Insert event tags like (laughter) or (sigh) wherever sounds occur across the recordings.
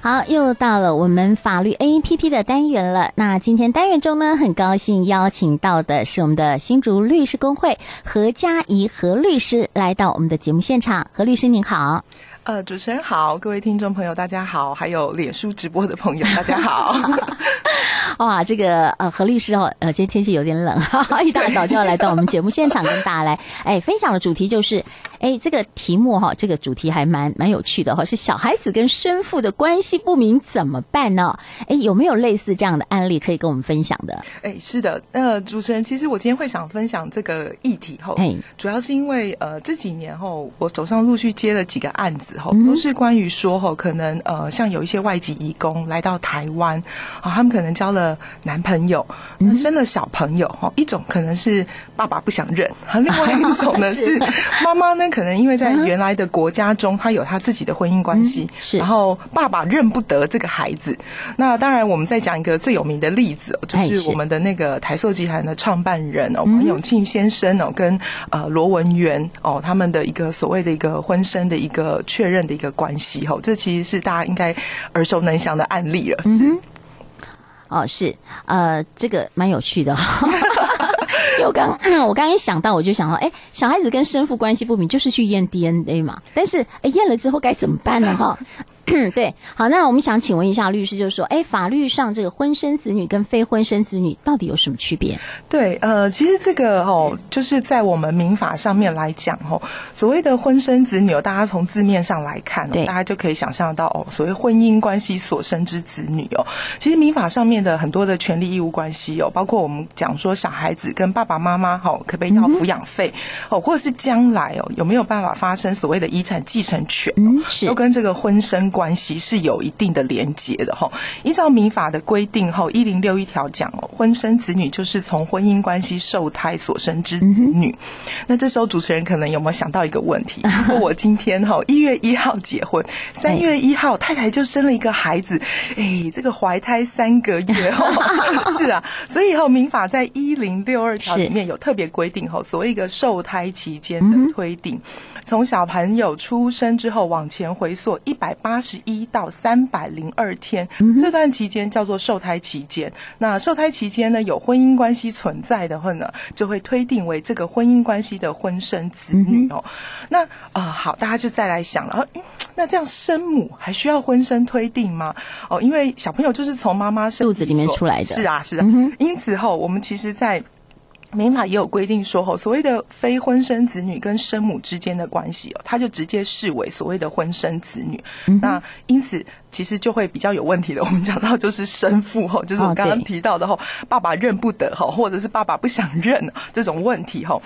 好，又到了我们法律 APP 的单元了。那今天单元中呢，很高兴邀请到的是我们的新竹律师工会何佳怡何律师来到我们的节目现场。何律师您好，呃，主持人好，各位听众朋友大家好，还有脸书直播的朋友大家好。(laughs) 哇，这个呃何律师哦，呃，今天天气有点冷，哈哈，一大早就要来到我们节目现场跟大家来哎分享的主题就是。哎，这个题目哈，这个主题还蛮蛮有趣的哈，是小孩子跟生父的关系不明怎么办呢？哎，有没有类似这样的案例可以跟我们分享的？哎，是的，呃，主持人，其实我今天会想分享这个议题后，哎，主要是因为呃这几年后，我手上陆续接了几个案子后，都是关于说哈，可能呃像有一些外籍移工来到台湾啊，他们可能交了男朋友，生了小朋友哈，一种可能是爸爸不想认，另外一种呢 (laughs) 是妈妈呢。可能因为在原来的国家中，他有他自己的婚姻关系，是，然后爸爸认不得这个孩子。那当然，我们再讲一个最有名的例子，就是我们的那个台塑集团的创办人哦，王永庆先生哦，跟呃罗文元哦，他们的一个所谓的一个婚生的一个确认的一个关系哦，这其实是大家应该耳熟能详的案例了。是，哦，是，呃，这个蛮有趣的。(laughs) 我刚我刚一想到，我就想到，哎，小孩子跟生父关系不明，就是去验 DNA 嘛。但是，哎，验了之后该怎么办呢？哈。(clears throat) 对，好，那我们想请问一下律师，就是说，哎，法律上这个婚生子女跟非婚生子女到底有什么区别？对，呃，其实这个哦，就是在我们民法上面来讲哦，所谓的婚生子女，大家从字面上来看，哦，大家就可以想象到哦，所谓婚姻关系所生之子女哦，其实民法上面的很多的权利义务关系哦，包括我们讲说小孩子跟爸爸妈妈哦，可不可以要抚养费哦，或者是将来哦，有没有办法发生所谓的遗产继承权，嗯，是都跟这个婚生。关系是有一定的连结的哈。依照民法的规定哈，一零六一条讲哦，婚生子女就是从婚姻关系受胎所生之子女。那这时候主持人可能有没有想到一个问题？(laughs) 如果我今天哈一月一号结婚，三月一号太太就生了一个孩子，哎，这个怀胎三个月哦，(laughs) 是啊，所以后民法在一零六二条里面有特别规定哈，所谓一个受胎期间的推定，从小朋友出生之后往前回溯一百八十。十一到三百零二天，这段期间叫做受胎期间。那受胎期间呢，有婚姻关系存在的话呢，就会推定为这个婚姻关系的婚生子女哦。那啊、呃，好，大家就再来想了，那这样生母还需要婚生推定吗？哦，因为小朋友就是从妈妈肚子里面出来的，是啊，是啊。因此后，我们其实，在民法也有规定说，吼，所谓的非婚生子女跟生母之间的关系哦，他就直接视为所谓的婚生子女。那因此。其实就会比较有问题的。我们讲到就是生父哈，就是我刚刚提到的哈，爸爸认不得哈，或者是爸爸不想认这种问题哈。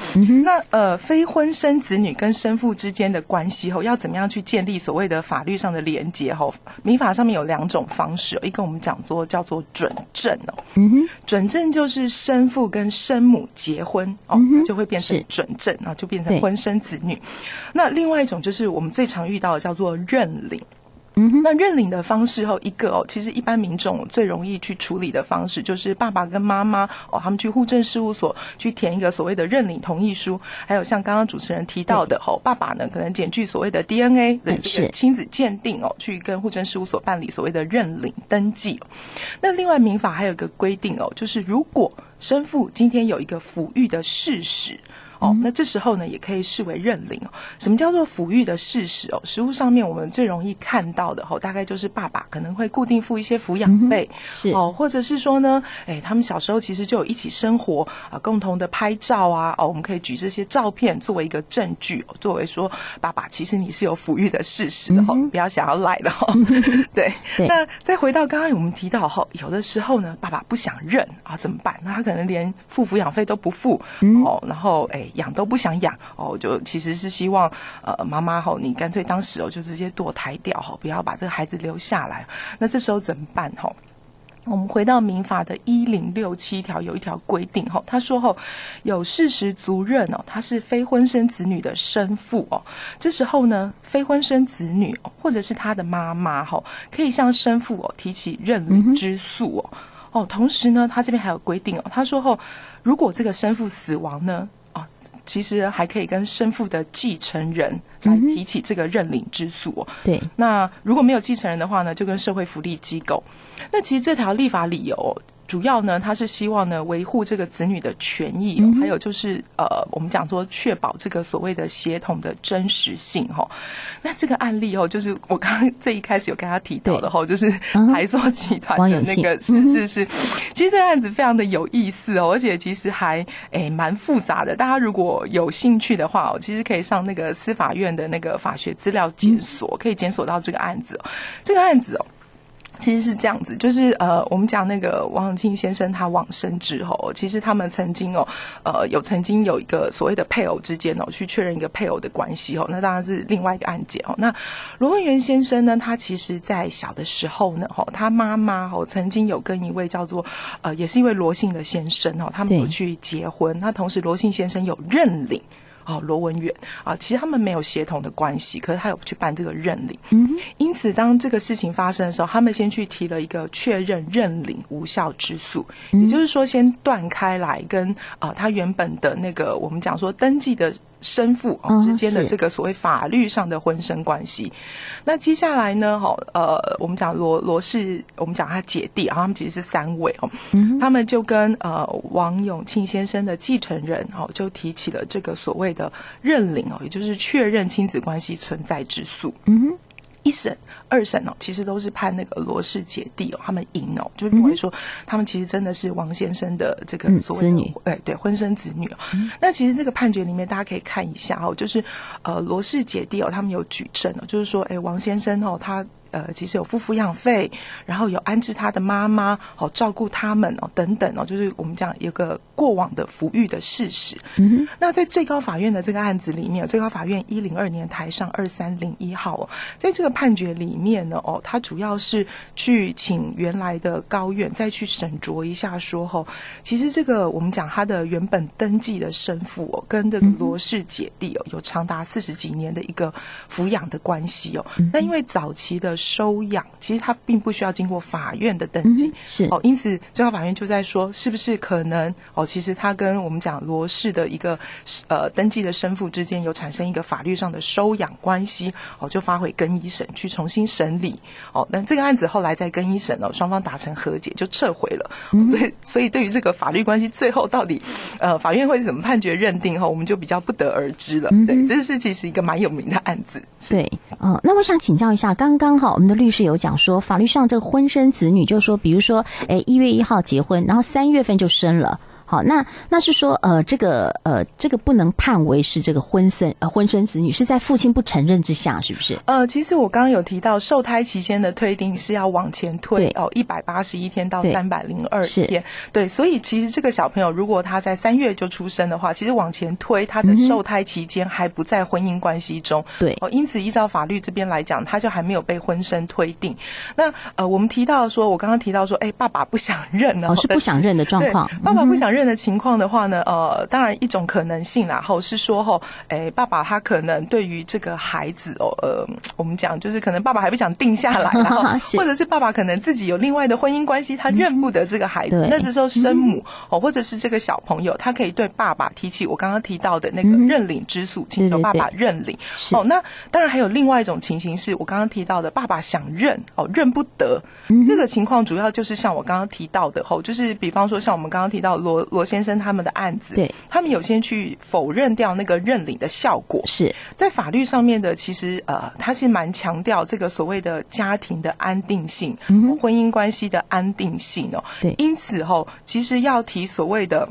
那呃，非婚生子女跟生父之间的关系哈，要怎么样去建立所谓的法律上的连结哈？民法上面有两种方式，一个我们讲做叫做准证哦。嗯，准证就是生父跟生母结婚哦，就会变成准证啊，就变成婚生子女。那另外一种就是我们最常遇到的叫做认领。嗯，那认领的方式后，一个哦，其实一般民众最容易去处理的方式，就是爸爸跟妈妈哦，他们去户政事务所去填一个所谓的认领同意书，还有像刚刚主持人提到的哦，爸爸呢可能检具所谓的 DNA 的这个亲子鉴定哦，去跟户政事务所办理所谓的认领登记。那另外民法还有一个规定哦，就是如果生父今天有一个抚育的事实。哦，那这时候呢，也可以视为认领哦。什么叫做抚育的事实哦？实物上面我们最容易看到的哦，大概就是爸爸可能会固定付一些抚养费，是哦，或者是说呢，哎，他们小时候其实就有一起生活啊，共同的拍照啊，哦，我们可以举这些照片作为一个证据，作为说爸爸其实你是有抚育的事实的哦，不要想要赖的哦。(laughs) 对，那再回到刚刚我们提到后，有的时候呢，爸爸不想认啊，怎么办？那他可能连付抚养费都不付哦，然后哎。养都不想养哦，就其实是希望呃妈妈吼，你干脆当时哦就直接堕胎掉吼，不要把这个孩子留下来。那这时候怎么办吼？我们回到民法的一零六七条有一条规定吼，他说吼有事实足认哦，他是非婚生子女的生父哦，这时候呢非婚生子女或者是他的妈妈吼，可以向生父哦提起认领之诉哦哦，同时呢他这边还有规定哦，他说吼如果这个生父死亡呢。其实还可以跟生父的继承人来提起这个认领之诉哦。对，那如果没有继承人的话呢，就跟社会福利机构。那其实这条立法理由。主要呢，他是希望呢维护这个子女的权益，哦，还有就是呃，我们讲说确保这个所谓的协同的真实性哈。那这个案例哦，就是我刚刚这一开始有跟他提到的哈，就是台塑集团的那个是是是，其实这个案子非常的有意思哦，而且其实还诶蛮复杂的。大家如果有兴趣的话哦，其实可以上那个司法院的那个法学资料检索，可以检索到这个案子。这个案子哦。其实是这样子，就是呃，我们讲那个王永庆先生他往生之后，其实他们曾经哦，呃，有曾经有一个所谓的配偶之间哦，去确认一个配偶的关系哦，那当然是另外一个案件哦。那罗文元先生呢，他其实在小的时候呢，哈，他妈妈哦曾经有跟一位叫做呃，也是一位罗姓的先生哦，他们有去结婚，那同时罗姓先生有认领。哦，罗文远啊，其实他们没有协同的关系，可是他有去办这个认领。嗯，因此当这个事情发生的时候，他们先去提了一个确认认领无效之诉，也就是说先断开来跟啊、呃、他原本的那个我们讲说登记的。生父之间的这个所谓法律上的婚生关系，那接下来呢？哈，呃，我们讲罗罗氏，我们讲他姐弟，然后他们其实是三位哦，他们就跟呃王永庆先生的继承人哦，就提起了这个所谓的认领哦，也就是确认亲子关系存在之诉。嗯。一审、二审哦，其实都是判那个罗氏姐弟哦，他们赢哦，就认为说他们其实真的是王先生的这个所谓的、嗯、子女，对对，婚生子女哦。嗯、那其实这个判决里面，大家可以看一下哦，就是呃罗氏姐弟哦，他们有举证哦，就是说，哎，王先生哦，他。呃，其实有付抚养费，然后有安置他的妈妈，好照顾他们哦，等等哦，就是我们讲有个过往的抚育的事实。嗯哼，那在最高法院的这个案子里面，最高法院一零二年台上二三零一号哦，在这个判决里面呢，哦，他主要是去请原来的高院再去审酌一下，说哦，其实这个我们讲他的原本登记的生父哦，跟这个罗氏姐弟哦，有长达四十几年的一个抚养的关系哦。那因为早期的。收养其实他并不需要经过法院的登记，嗯、是哦，因此最高法院就在说，是不是可能哦？其实他跟我们讲罗氏的一个呃登记的生父之间有产生一个法律上的收养关系哦，就发回更一审去重新审理哦。那这个案子后来在更一审哦，双方达成和解就撤回了。嗯、对，所以对于这个法律关系最后到底呃法院会怎么判决认定哈、哦，我们就比较不得而知了。嗯、对，这是其实一个蛮有名的案子。对，哦，那我想请教一下，刚刚哈。我们的律师有讲说，法律上这个婚生子女，就是说，比如说，诶，一月一号结婚，然后三月份就生了。好，那那是说，呃，这个，呃，这个不能判为是这个婚生，呃，婚生子女是在父亲不承认之下，是不是？呃，其实我刚刚有提到，受胎期间的推定是要往前推哦，一百八十一天到三百零二天，对，所以其实这个小朋友如果他在三月就出生的话，其实往前推他的受胎期间还不在婚姻关系中，对哦，因此依照法律这边来讲，他就还没有被婚生推定。那呃，我们提到说，我刚刚提到说，哎，爸爸不想认呢，哦，是不想认的状况，爸爸不想认。的情况的话呢，呃，当然一种可能性啦，后是说吼，哎，爸爸他可能对于这个孩子哦，呃，我们讲就是可能爸爸还不想定下来，(laughs) 然后或者是爸爸可能自己有另外的婚姻关系，他认不得这个孩子，嗯、那这时候生母哦，或者是这个小朋友，他可以对爸爸提起我刚刚提到的那个认领之诉，请求爸爸认领。对对对哦，那当然还有另外一种情形，是我刚刚提到的，爸爸想认哦，认不得，这个情况主要就是像我刚刚提到的，吼，就是比方说像我们刚刚提到罗。罗先生他们的案子，对，他们有先去否认掉那个认领的效果，是在法律上面的。其实呃，他是蛮强调这个所谓的家庭的安定性，嗯、婚姻关系的安定性哦。对，因此哦其实要提所谓的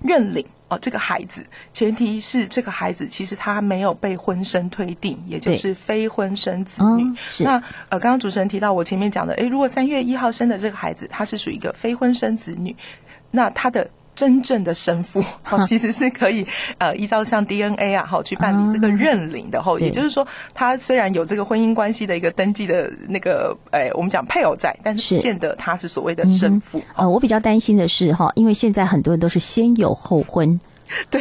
认领哦，这个孩子前提是这个孩子其实他没有被婚生推定，也就是非婚生子女。嗯、是那呃，刚刚主持人提到我前面讲的，诶，如果三月一号生的这个孩子，他是属于一个非婚生子女。那他的真正的生父，哈，(laughs) 其实是可以呃依照像 DNA 啊，哈去办理这个认领的，哈，也就是说，他虽然有这个婚姻关系的一个登记的那个，哎，我们讲配偶在，但是不见得他是所谓的生父。呃，我比较担心的是哈，因为现在很多人都是先有后婚。(laughs) 对，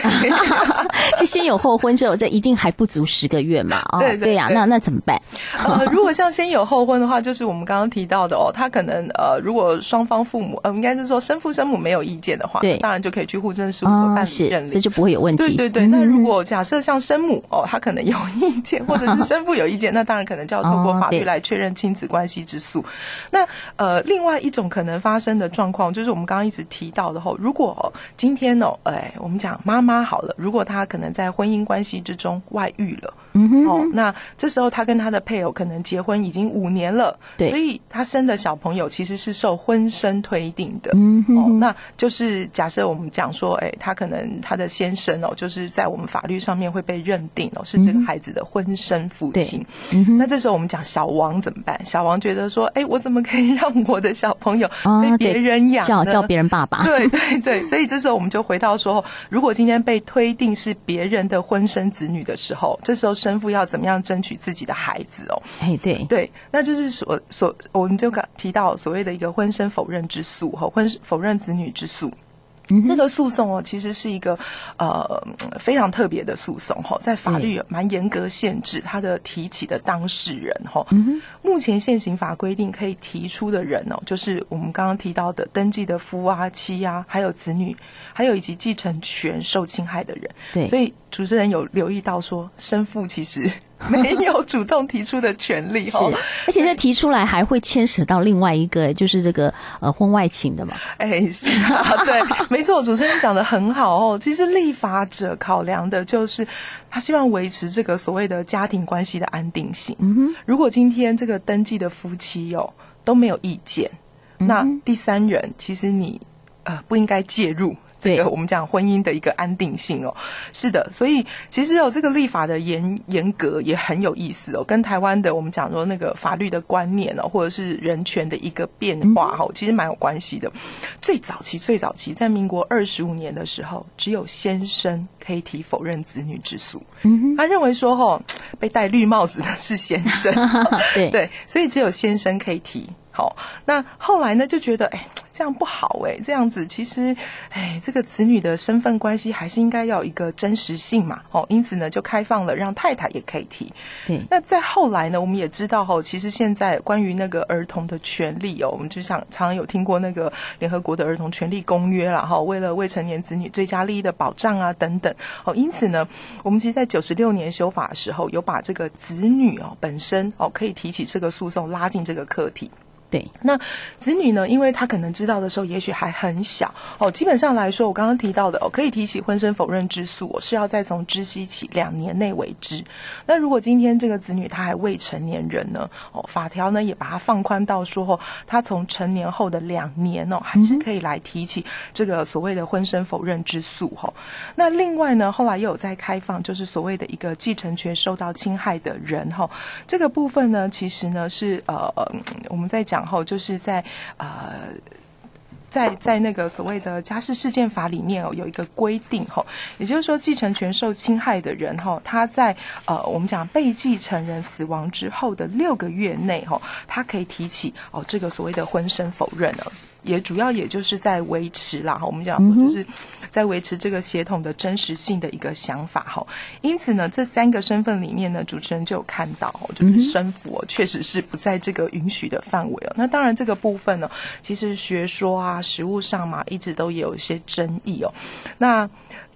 (laughs) 这先有后婚之后，这一定还不足十个月嘛？哦，(laughs) 对呀，那那怎么办？呃，如果像先有后婚的话，就是我们刚刚提到的哦，他可能呃，如果双方父母呃，应该是说生父生母没有意见的话，对，当然就可以去户政事务所办理认领，这就不会有问题。对对对，那如果假设像生母哦，他可能有意见，或者是生父有意见，那当然可能就要透过法律来确认亲子关系之诉。那呃，另外一种可能发生的状况，就是我们刚刚一直提到的哦，如果今天哦，哎，我们讲妈妈好了，如果她可能在婚姻关系之中外遇了。嗯哼，哦，那这时候他跟他的配偶可能结婚已经五年了，对，所以他生的小朋友其实是受婚生推定的。嗯哼，哦，那就是假设我们讲说，哎，他可能他的先生哦，就是在我们法律上面会被认定哦是这个孩子的婚生父亲。嗯哼，那这时候我们讲小王怎么办？小王觉得说，哎，我怎么可以让我的小朋友被别人养呢？叫叫别人爸爸？对 (laughs) 对对，所以这时候我们就回到说，如果今天被推定是别人的婚生子女的时候，这时候。生父要怎么样争取自己的孩子哦？哎，对对，那就是所所，我们就刚提到所谓的一个婚生否认之诉和婚否认子女之诉。这个诉讼哦，其实是一个呃非常特别的诉讼哈，在法律蛮严格限制他的提起的当事人哈。目前现行法规定可以提出的人哦，就是我们刚刚提到的登记的夫啊、妻啊，还有子女，还有以及继承权受侵害的人。对，所以主持人有留意到说，生父其实。(laughs) 没有主动提出的权利，是，而且这提出来还会牵扯到另外一个，就是这个呃婚外情的嘛。哎，是啊，(laughs) 对，没错，主持人讲的很好哦。其实立法者考量的就是他希望维持这个所谓的家庭关系的安定性。嗯哼，如果今天这个登记的夫妻哦都没有意见，那第三人其实你呃不应该介入。这个我们讲婚姻的一个安定性哦，是的，所以其实有这个立法的严严格也很有意思哦，跟台湾的我们讲说那个法律的观念哦，或者是人权的一个变化哦，其实蛮有关系的。最早期最早期在民国二十五年的时候，只有先生可以提否认子女之诉，他认为说哦，被戴绿帽子的是先生，(laughs) 对 (laughs) 对，所以只有先生可以提。好，那后来呢就觉得，哎，这样不好哎，这样子其实，哎，这个子女的身份关系还是应该要有一个真实性嘛，哦，因此呢就开放了让太太也可以提。对，那再后来呢，我们也知道哦，其实现在关于那个儿童的权利哦，我们就像常常有听过那个联合国的儿童权利公约啦，哈，为了未成年子女最佳利益的保障啊等等，哦，因此呢，我们其实，在九十六年修法的时候，有把这个子女哦本身哦可以提起这个诉讼拉进这个课题。那子女呢？因为他可能知道的时候，也许还很小哦。基本上来说，我刚刚提到的哦，可以提起婚生否认之诉，我是要再从知悉起两年内为之。那如果今天这个子女他还未成年人呢？哦，法条呢也把它放宽到说，哦，他从成年后的两年哦，还是可以来提起这个所谓的婚生否认之诉。哈，那另外呢，后来又有在开放，就是所谓的一个继承权受到侵害的人。哈，这个部分呢，其实呢是呃，我们在讲。然后就是在呃，在在那个所谓的家事事件法里面哦，有一个规定哈，也就是说继承权受侵害的人哈，他在呃我们讲被继承人死亡之后的六个月内哈，他可以提起哦这个所谓的婚生否认哦。也主要也就是在维持啦，哈，我们讲就是在维持这个协同的真实性的一个想法哈。因此呢，这三个身份里面呢，主持人就有看到，就是生父哦，确实是不在这个允许的范围哦。那当然这个部分呢，其实学说啊、实物上嘛，一直都有一些争议哦。那。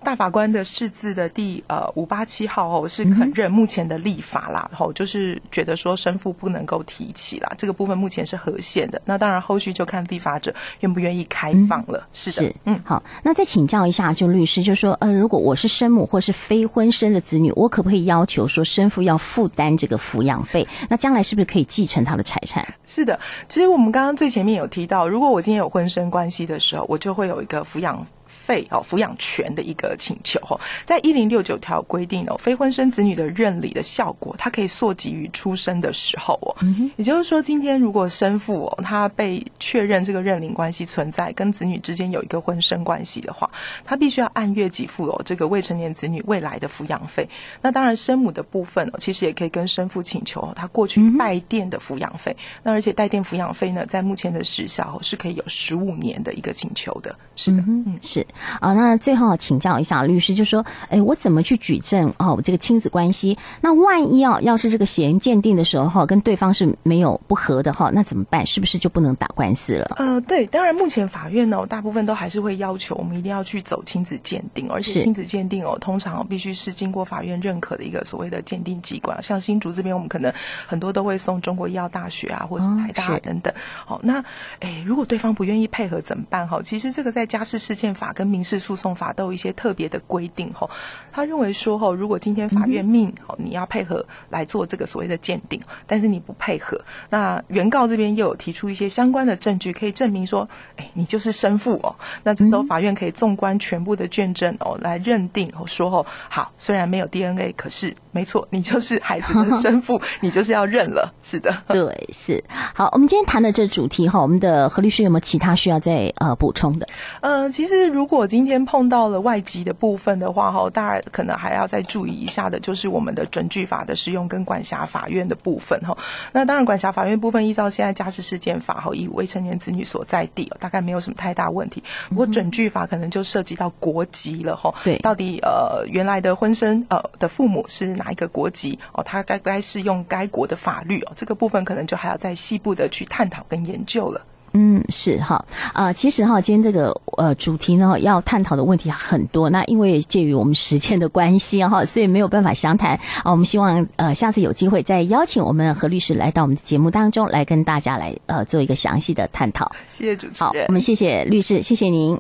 大法官的释字的第呃五八七号哦，是肯认目前的立法啦，然后就是觉得说生父不能够提起啦，这个部分目前是和宪的。那当然后续就看立法者愿不愿意开放了。是的，嗯，好，那再请教一下，就律师就说，呃，如果我是生母或是非婚生的子女，我可不可以要求说生父要负担这个抚养费？那将来是不是可以继承他的财产？是的，其实我们刚刚最前面有提到，如果我今天有婚生关系的时候，我就会有一个抚养。费哦，抚养权的一个请求哦，在一零六九条规定哦，非婚生子女的认领的效果，它可以溯及于出生的时候哦。也就是说，今天如果生父哦，他被确认这个认领关系存在，跟子女之间有一个婚生关系的话，他必须要按月给付哦这个未成年子女未来的抚养费。那当然，生母的部分哦，其实也可以跟生父请求他过去代垫的抚养费。那而且代垫抚养费呢，在目前的时效是可以有十五年的一个请求的。是的，嗯，是。啊，那最后请教一下，律师就说，哎，我怎么去举证哦？这个亲子关系，那万一要要是这个血缘鉴定的时候哈，跟对方是没有不合的哈，那怎么办？是不是就不能打官司了？呃，对，当然目前法院呢，大部分都还是会要求我们一定要去走亲子鉴定，而且亲子鉴定哦，通常必须是经过法院认可的一个所谓的鉴定机关。像新竹这边，我们可能很多都会送中国医药大学啊，或者是台大等等。好、哦，那哎，如果对方不愿意配合怎么办？哈，其实这个在家事事件法跟民事诉讼法都有一些特别的规定。哈，他认为说，哈，如果今天法院命，哦，你要配合来做这个所谓的鉴定，但是你不配合，那原告这边又有提出一些相关的证据，可以证明说，哎，你就是生父哦。那这时候法院可以纵观全部的卷证哦，来认定哦，说哦，好，虽然没有 DNA，可是没错，你就是孩子的生父，(laughs) 你就是要认了。是的，对，是。好，我们今天谈的这主题哈，我们的何律师有没有其他需要再呃补充的？呃，其实如果今天碰到了外籍的部分的话哈，大家可能还要再注意一下的，就是我们的准据法的适用跟管辖法院的部分哈。那当然，管辖法院部分依照现在家事事件法哈，以未成年子女所在地，大概没有什么太大问题。不过准据法可能就涉及到国籍了哈。对，到底呃原来的婚生呃的父母是哪一个国籍哦？他该不该适用该国的法律哦？这个部分可能就还要再细部的去探讨跟研究了。嗯，是哈，啊、呃，其实哈，今天这个呃主题呢，要探讨的问题很多。那因为介于我们时间的关系哈，(laughs) 所以没有办法详谈啊。我们希望呃下次有机会再邀请我们何律师来到我们的节目当中来跟大家来呃做一个详细的探讨。谢谢主持人，好，我们谢谢律师，谢谢您。